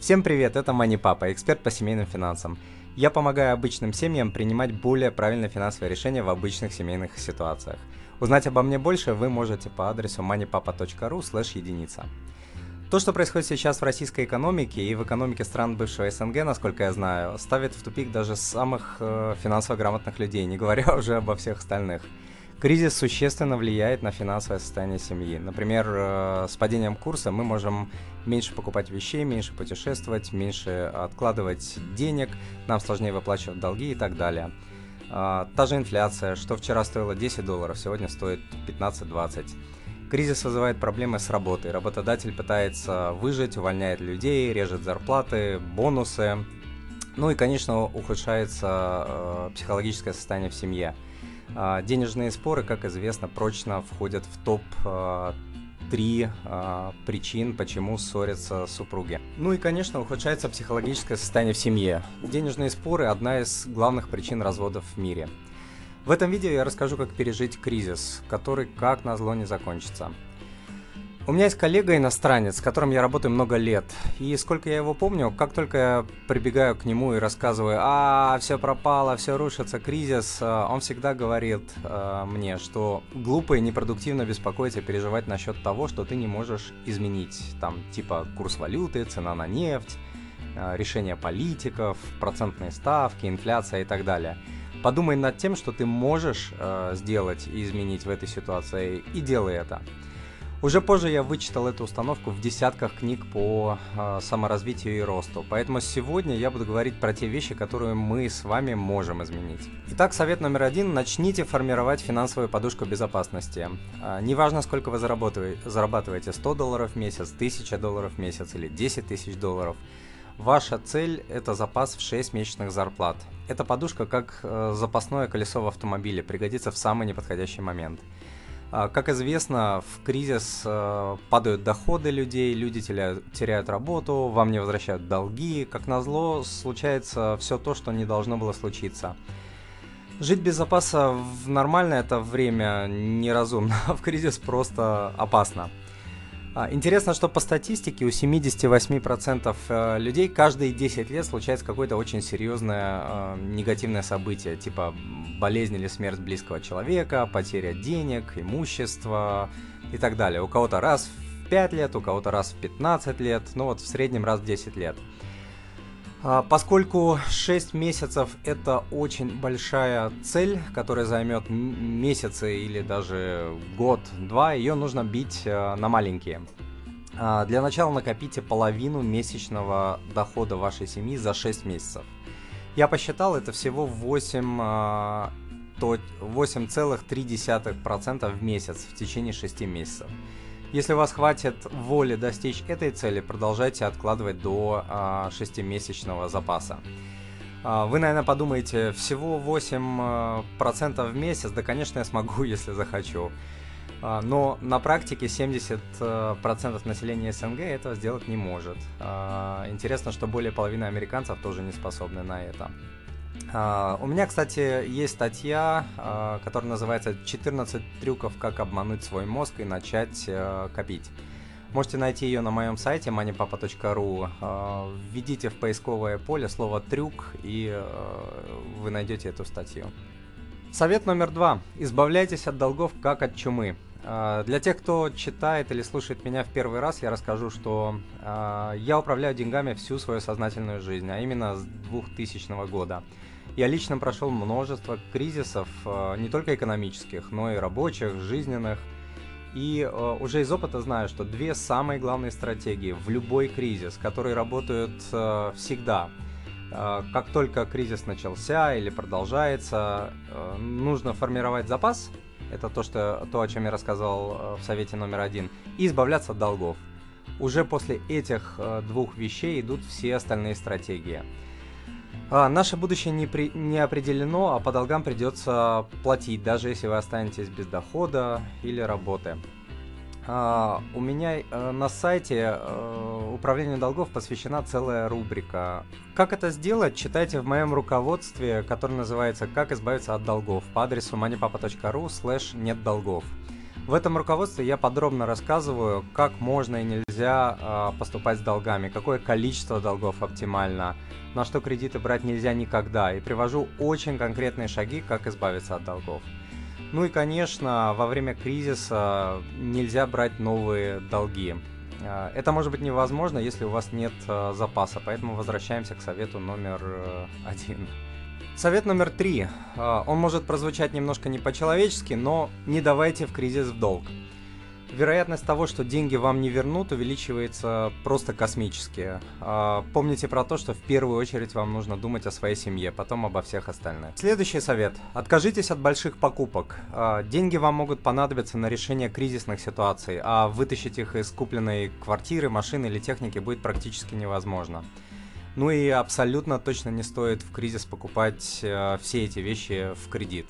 Всем привет, это Мани Папа, эксперт по семейным финансам. Я помогаю обычным семьям принимать более правильные финансовые решения в обычных семейных ситуациях. Узнать обо мне больше вы можете по адресу moneypapa.ru слэш единица. То, что происходит сейчас в российской экономике и в экономике стран бывшего СНГ, насколько я знаю, ставит в тупик даже самых э, финансово грамотных людей, не говоря уже обо всех остальных. Кризис существенно влияет на финансовое состояние семьи. Например, э, с падением курса мы можем меньше покупать вещей, меньше путешествовать, меньше откладывать денег, нам сложнее выплачивать долги и так далее. А, та же инфляция, что вчера стоило 10 долларов, сегодня стоит 15-20. Кризис вызывает проблемы с работой. Работодатель пытается выжить, увольняет людей, режет зарплаты, бонусы. Ну и, конечно, ухудшается э, психологическое состояние в семье. А, денежные споры, как известно, прочно входят в топ а, три а, причин, почему ссорятся супруги. Ну и, конечно, ухудшается психологическое состояние в семье. Денежные споры – одна из главных причин разводов в мире. В этом видео я расскажу, как пережить кризис, который, как назло, не закончится. У меня есть коллега иностранец, с которым я работаю много лет. И сколько я его помню, как только я прибегаю к нему и рассказываю, а, все пропало, все рушится, кризис, э, он всегда говорит э, мне, что глупо и непродуктивно беспокоиться и переживать насчет того, что ты не можешь изменить. Там типа курс валюты, цена на нефть, э, решения политиков, процентные ставки, инфляция и так далее. Подумай над тем, что ты можешь э, сделать и изменить в этой ситуации, и делай это. Уже позже я вычитал эту установку в десятках книг по э, саморазвитию и росту, поэтому сегодня я буду говорить про те вещи, которые мы с вами можем изменить. Итак, совет номер один – начните формировать финансовую подушку безопасности. Э, неважно, сколько вы зарабатываете, 100 долларов в месяц, 1000 долларов в месяц или 10 тысяч долларов. Ваша цель – это запас в 6 месячных зарплат. Эта подушка как э, запасное колесо в автомобиле, пригодится в самый неподходящий момент – как известно, в кризис э, падают доходы людей, люди теряют работу, вам не возвращают долги. Как назло, случается все то, что не должно было случиться. Жить без запаса в нормальное это время неразумно, а в кризис просто опасно. А, интересно, что по статистике у 78% э, людей каждые 10 лет случается какое-то очень серьезное э, негативное событие, типа болезнь или смерть близкого человека, потеря денег, имущества и так далее. У кого-то раз в 5 лет, у кого-то раз в 15 лет, ну вот в среднем раз в 10 лет. А, поскольку 6 месяцев это очень большая цель, которая займет месяцы или даже год-два, ее нужно бить э, на маленькие. А, для начала накопите половину месячного дохода вашей семьи за 6 месяцев. Я посчитал, это всего 8 8,3% в месяц в течение 6 месяцев. Если у вас хватит воли достичь этой цели, продолжайте откладывать до а, 6-месячного запаса. А, вы, наверное, подумаете, всего 8% а, в месяц, да, конечно, я смогу, если захочу. А, но на практике 70% населения СНГ этого сделать не может. Интересно, что более половины американцев тоже не способны на это. Uh, у меня, кстати, есть статья, uh, которая называется «14 трюков, как обмануть свой мозг и начать uh, копить». Можете найти ее на моем сайте moneypapa.ru. Введите в поисковое поле слово «трюк» и вы найдете эту статью. Совет номер два. Избавляйтесь от долгов как от чумы. Для тех, кто читает или слушает меня в первый раз, я расскажу, что я управляю деньгами всю свою сознательную жизнь, а именно с 2000 года. Я лично прошел множество кризисов, э, не только экономических, но и рабочих, жизненных. И уже из опыта знаю, что две самые главные стратегии в любой кризис, которые работают всегда. Как только кризис начался или продолжается, нужно формировать запас. Это то, что, то, о чем я рассказал в совете номер один. И избавляться от долгов. Уже после этих двух вещей идут все остальные стратегии. А, наше будущее не, при, не определено, а по долгам придется платить, даже если вы останетесь без дохода или работы. А, у меня а, на сайте управлению долгов посвящена целая рубрика. Как это сделать, читайте в моем руководстве, которое называется «Как избавиться от долгов» по адресу moneypapa.ru слэш нет долгов. В этом руководстве я подробно рассказываю, как можно и нельзя э, поступать с долгами, какое количество долгов оптимально, на что кредиты брать нельзя никогда, и привожу очень конкретные шаги, как избавиться от долгов. Ну и, конечно, во время кризиса нельзя брать новые долги. А, это может быть невозможно, если у вас нет а, запаса, поэтому возвращаемся к совету номер э, один. Совет номер три. А, он может прозвучать немножко не по-человечески, но не давайте в кризис в долг вероятность того, что деньги вам не вернут, увеличивается просто космически. А, помните про то, что в первую очередь вам нужно думать о своей семье, потом обо всех остальных. Следующий совет. Откажитесь от больших покупок. А, деньги вам могут понадобиться на решение кризисных ситуаций, а вытащить их из купленной квартиры, машины или техники будет практически невозможно. Ну и абсолютно точно не стоит в кризис покупать э, все эти вещи в кредит.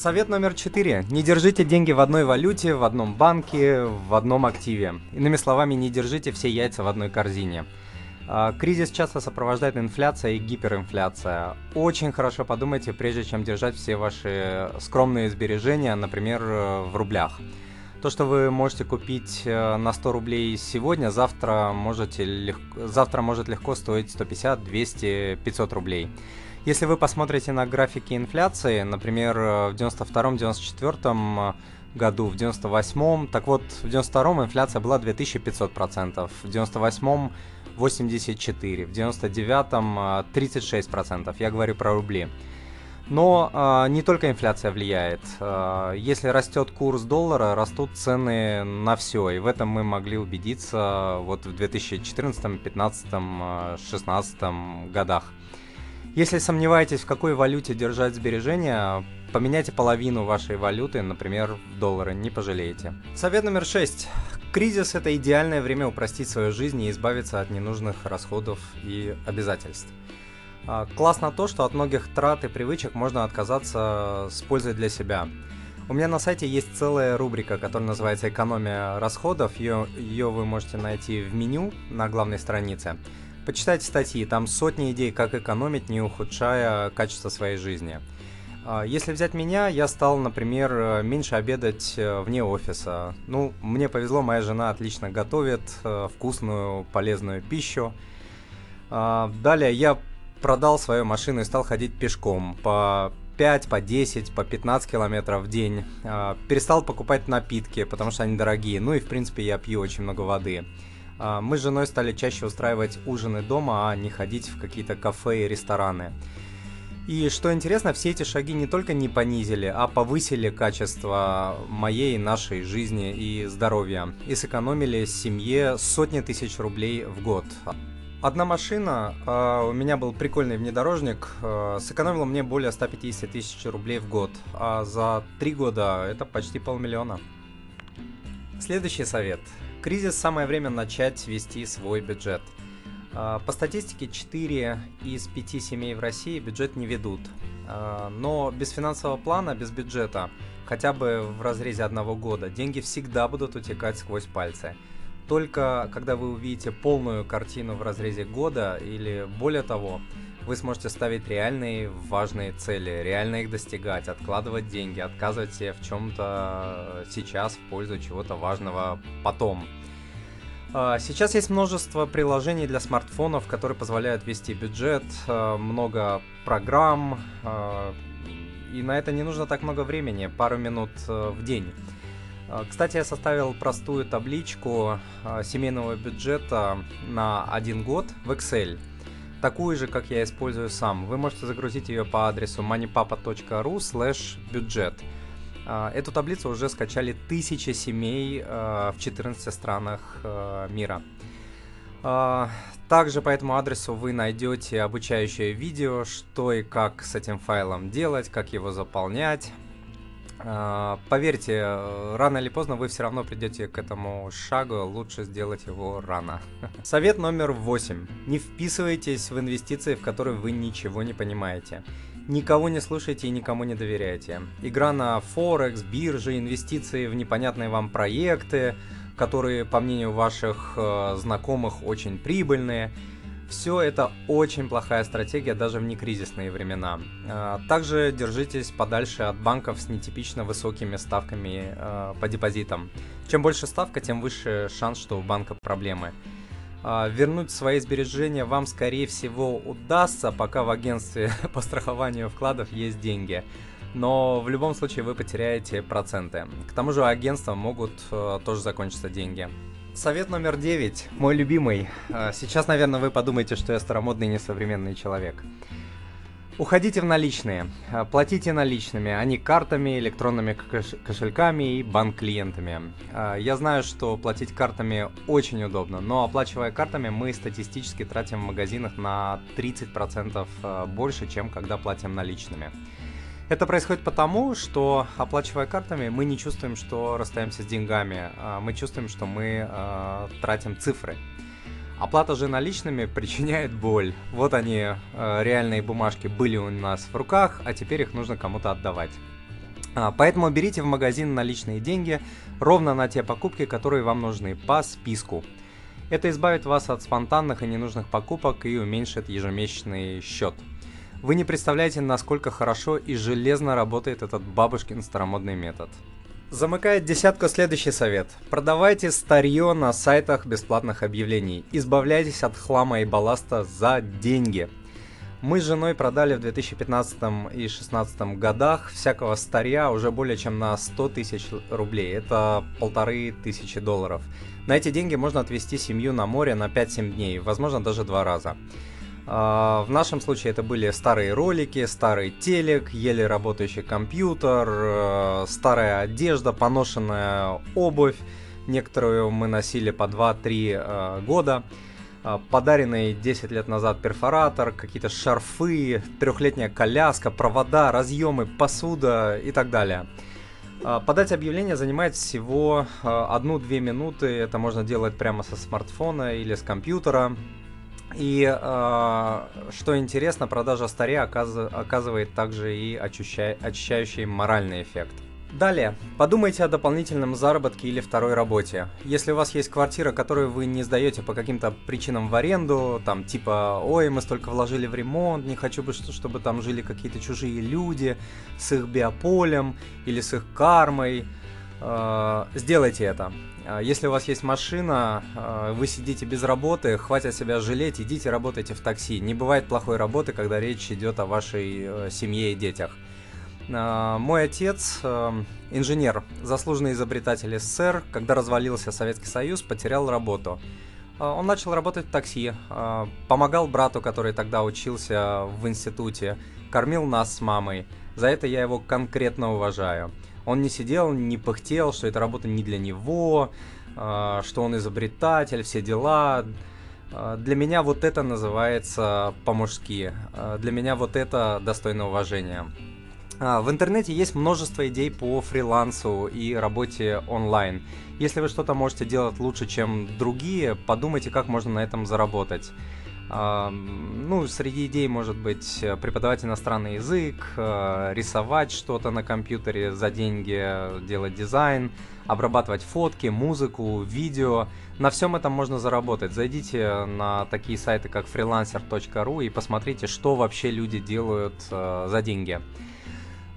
Совет номер четыре. Не держите деньги в одной валюте, в одном банке, в одном активе. Иными словами, не держите все яйца в одной корзине. А, кризис часто сопровождает инфляция и гиперинфляция. Очень хорошо подумайте, прежде чем держать все ваши скромные сбережения, например, в рублях. То, что вы можете купить э, на 100 рублей сегодня, завтра, можете легко, завтра может легко стоить 150, 200, 500 рублей. Если вы посмотрите на графики инфляции, например, в 92-94 году, в 98-м, так вот, в 92-м инфляция была 2500%, в 98-м 84%, в 99-м 36%, я говорю про рубли. Но э, не только инфляция влияет. Э, если растет курс доллара, растут цены на все. И в этом мы могли убедиться вот в 2014, 2015, 2016 годах. Если сомневаетесь, в какой валюте держать сбережения, поменяйте половину вашей валюты, например, в доллары, не пожалеете. Совет номер 6. Кризис – это идеальное время упростить свою жизнь и избавиться от ненужных расходов и обязательств. А, классно то, что от многих трат и привычек можно отказаться с пользой для себя. У меня на сайте есть целая рубрика, которая называется «Экономия расходов». Ее, ее вы можете найти в меню на главной странице. Почитайте статьи, там сотни идей, как экономить, не ухудшая качество своей жизни. А, если взять меня, я стал, например, меньше обедать э, вне офиса. Ну, мне повезло, моя жена отлично готовит э, вкусную, полезную пищу. А, далее я продал свою машину и стал ходить пешком по 5, по 10, по 15 километров в день. А, перестал покупать напитки, потому что они дорогие. Ну и, в принципе, я пью очень много воды. А, мы с женой стали чаще устраивать ужины дома, а не ходить в какие-то кафе и рестораны. И что интересно, все эти шаги не только не понизили, а повысили качество моей, нашей жизни и здоровья. И сэкономили семье сотни тысяч рублей в год. Одна машина, э, у меня был прикольный внедорожник, э, сэкономила мне более 150 тысяч рублей в год. А за три года это почти полмиллиона. Следующий совет. Кризис самое время начать вести свой бюджет. А, по статистике 4 из 5 семей в России бюджет не ведут. А, но без финансового плана, без бюджета, хотя бы в разрезе одного года, деньги всегда будут утекать сквозь пальцы. Только когда вы увидите полную картину в разрезе года или более того, вы сможете ставить реальные важные цели, реально их достигать, откладывать деньги, отказывать себе в чем-то сейчас в пользу чего-то важного потом. А, сейчас есть множество приложений для смартфонов, которые позволяют вести бюджет, а, много программ, а, и на это не нужно так много времени, пару минут в день. Кстати, я составил простую табличку семейного бюджета на один год в Excel – такую же, как я использую сам. Вы можете загрузить ее по адресу moneypapa.ru slash бюджет. А, эту таблицу уже скачали тысячи семей а, в 14 странах а, мира. Также по этому адресу вы найдете обучающее видео, что и как с этим файлом делать, как его заполнять, поверьте, рано или поздно вы все равно придете к этому шагу, лучше сделать его рано. Совет номер восемь. Не вписывайтесь в инвестиции, в которые вы ничего не понимаете. Никого не слушайте и никому не доверяйте. Игра на Форекс, биржи, инвестиции в непонятные вам проекты, которые, по мнению ваших э, знакомых, очень прибыльные – Все это очень плохая стратегия даже в некризисные времена. А, также держитесь подальше от банков с нетипично высокими ставками а, по депозитам. Чем больше ставка, тем выше шанс, что у банка проблемы. А, вернуть свои сбережения вам, скорее всего, удастся, пока в агентстве по страхованию вкладов есть деньги. Но в любом случае вы потеряете проценты. К тому же агентства могут тоже закончиться деньги. Совет номер девять, мой любимый. А, сейчас, наверное, вы подумаете, что я старомодный несовременный человек. Уходите в наличные. А, платите наличными, а не картами, электронными кошельками и банк-клиентами. А, я знаю, что платить картами очень удобно, но оплачивая картами мы статистически тратим в магазинах на 30% больше, чем когда платим наличными. Это происходит потому, что оплачивая картами, мы не чувствуем, что расстаемся с деньгами, а мы чувствуем, что мы э, тратим цифры. Оплата же наличными причиняет боль. Вот они, э, реальные бумажки, были у нас в руках, а теперь их нужно кому-то отдавать. Поэтому берите в магазин наличные деньги ровно на те покупки, которые вам нужны, по списку. Это избавит вас от спонтанных и ненужных покупок и уменьшит ежемесячный счет – вы не представляете, насколько хорошо и железно работает этот бабушкин старомодный метод. Замыкает десятку следующий совет. Продавайте старье на сайтах бесплатных объявлений. Избавляйтесь от хлама и балласта за деньги. Мы с женой продали в 2015 и 2016 годах всякого старья уже более чем на 100 тысяч рублей. Это полторы тысячи долларов. На эти деньги можно отвезти семью на море на 5-7 дней, возможно даже два раза. А, в нашем случае это были старые ролики, старый телек, еле работающий компьютер, э, старая одежда, поношенная обувь. Некоторую мы носили по 2-3 э, года. А, подаренный 10 лет назад перфоратор, какие-то шарфы, трехлетняя коляска, провода, разъемы, посуда и так далее. А, подать объявление занимает всего 1-2 минуты. Это можно делать прямо со смартфона или с компьютера. И э, что интересно, продажа старе оказ- оказывает также и очища- очищающий моральный эффект. Далее, подумайте о дополнительном заработке или второй работе. Если у вас есть квартира, которую вы не сдаете по каким-то причинам в аренду, там типа, ой, мы столько вложили в ремонт, не хочу бы, чтобы там жили какие-то чужие люди с их биополем или с их кармой, сделайте это. А, если у вас есть машина, а, вы сидите без работы, хватит себя жалеть, идите работайте в такси. Не бывает плохой работы, когда речь идет о вашей э, семье и детях. Мой отец, э, инженер, заслуженный изобретатель СССР, когда развалился Советский Союз, потерял работу. Он начал работать в такси, помогал брату, который тогда учился в институте, кормил нас с мамой. За это я его конкретно уважаю. Он не сидел, не пыхтел, что эта работа не для него, а, что он изобретатель, все дела. А, для меня вот это называется по-мужски. А, для меня вот это достойно уважения. В интернете есть множество идей по фрилансу и работе онлайн. Если вы что-то можете делать лучше, чем другие, подумайте, как можно на этом заработать. Ну, среди идей может быть э, преподавать иностранный язык, э, рисовать что-то на компьютере за деньги, делать дизайн, обрабатывать фотки, музыку, видео. На всем этом можно заработать. Зайдите на такие сайты, как freelancer.ru и посмотрите, что вообще люди делают э, за деньги.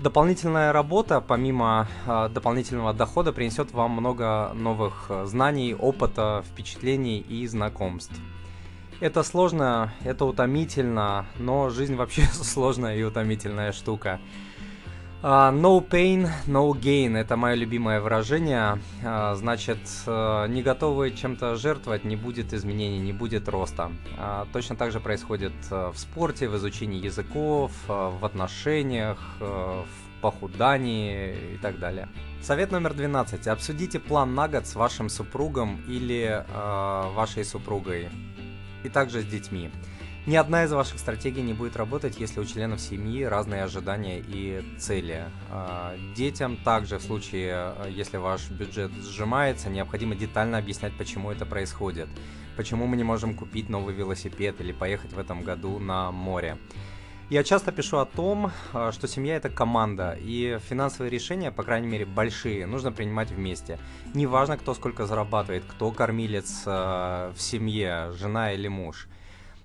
Дополнительная работа, помимо дополнительного дохода, принесет вам много новых знаний, опыта, впечатлений и знакомств. Это сложно, это утомительно, но жизнь вообще сложная и утомительная штука. Uh, no pain, no gain – это мое любимое выражение. Uh, значит, uh, не готовы чем-то жертвовать, не будет изменений, не будет роста. Точно так же происходит в спорте, в изучении языков, в отношениях, в похудании и так далее. Совет номер 12. Обсудите план на год с вашим супругом или вашей супругой и также с детьми. Ни одна из ваших стратегий не будет работать, если у членов семьи разные ожидания и цели. А, детям также в случае, а, если ваш бюджет сжимается, необходимо детально объяснять, почему это происходит. Почему мы не можем купить новый велосипед или поехать в этом году на море. Я часто пишу о том, а, что семья это команда, и финансовые решения, по крайней мере большие, нужно принимать вместе. Неважно, кто сколько зарабатывает, кто кормилец в семье, жена или муж.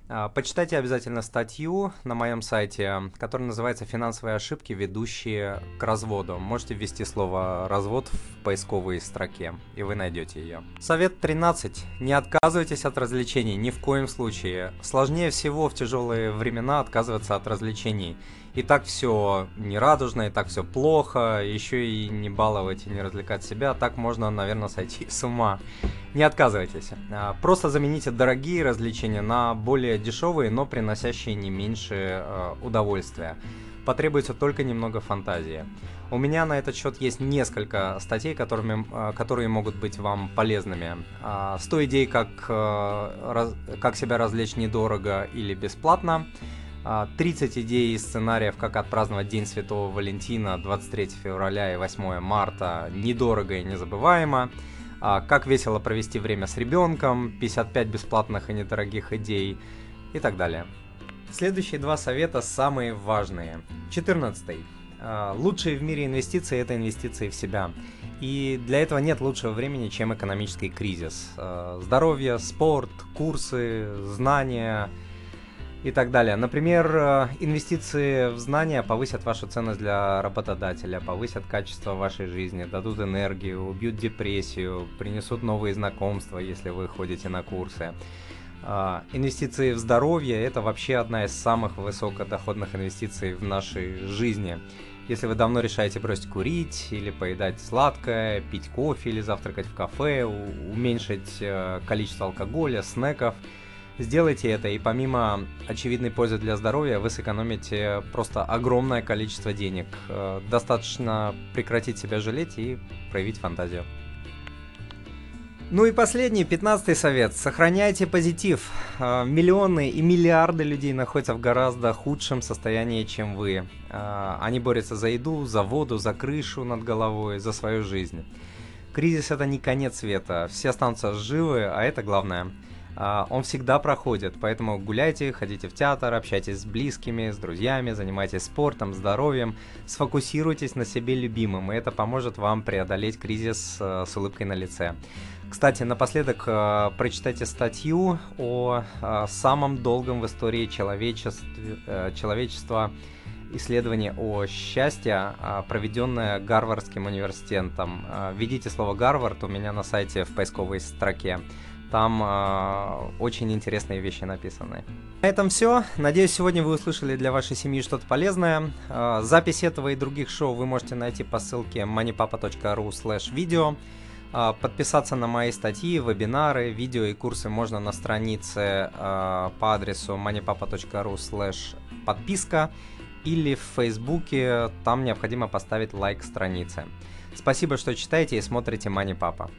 А, почитайте обязательно статью на моем сайте, которая называется «Финансовые ошибки, ведущие к разводу». Можете ввести слово «развод» в поисковой строке, и вы найдете ее. Совет 13. Не отказывайтесь от развлечений, ни в коем случае. Сложнее всего в тяжелые времена отказываться от развлечений. И так все нерадужно, и так все плохо, еще и не баловать и не развлекать себя, так можно, наверное, сойти с ума. Не отказывайтесь. А, просто замените дорогие развлечения на более дешевые, но приносящие не меньше а, удовольствия. Потребуется только немного фантазии. У меня на этот счет есть несколько статей, которыми, а, которые могут быть вам полезными. 100 идей, как, как себя развлечь недорого или бесплатно. 30 идей и сценариев, как отпраздновать День Святого Валентина 23 февраля и 8 марта недорого и незабываемо. А, как весело провести время с ребенком, 55 бесплатных и недорогих идей и так далее. Следующие два совета самые важные. 14. А, лучшие в мире инвестиции – это инвестиции в себя. И для этого нет лучшего времени, чем экономический кризис. А, здоровье, спорт, курсы, знания – и так далее. Например, э, инвестиции в знания повысят вашу ценность для работодателя, повысят качество вашей жизни, дадут энергию, убьют депрессию, принесут новые знакомства, если вы ходите на курсы. А, инвестиции в здоровье – это вообще одна из самых высокодоходных инвестиций в нашей жизни. Если вы давно решаете бросить курить или поедать сладкое, пить кофе или завтракать в кафе, уменьшить э, количество алкоголя, снеков – Сделайте это, и помимо очевидной пользы для здоровья, вы сэкономите просто огромное количество денег. Э, достаточно прекратить себя жалеть и проявить фантазию. Ну и последний, пятнадцатый совет. Сохраняйте позитив. Э, миллионы и миллиарды людей находятся в гораздо худшем состоянии, чем вы. Э, они борются за еду, за воду, за крышу над головой, за свою жизнь. Кризис это не конец света. Все останутся живы, а это главное. А, он всегда проходит, поэтому гуляйте, ходите в театр, общайтесь с близкими, с друзьями, занимайтесь спортом, здоровьем, сфокусируйтесь на себе любимым, и это поможет вам преодолеть кризис э, с улыбкой на лице. Кстати, напоследок э, прочитайте статью о э, самом долгом в истории человечества, человечества исследование о счастье, проведенное Гарвардским университетом. Введите слово «Гарвард» у меня на сайте в поисковой строке. Там э, очень интересные вещи написаны. На этом все. Надеюсь, сегодня вы услышали для вашей семьи что-то полезное. Э, запись этого и других шоу вы можете найти по ссылке moneypapa.ru slash видео. Э, подписаться на мои статьи, вебинары, видео и курсы можно на странице э, по адресу moneypapa.ru slash подписка или в Фейсбуке, там необходимо поставить лайк странице. Спасибо, что читаете и смотрите Money Papa.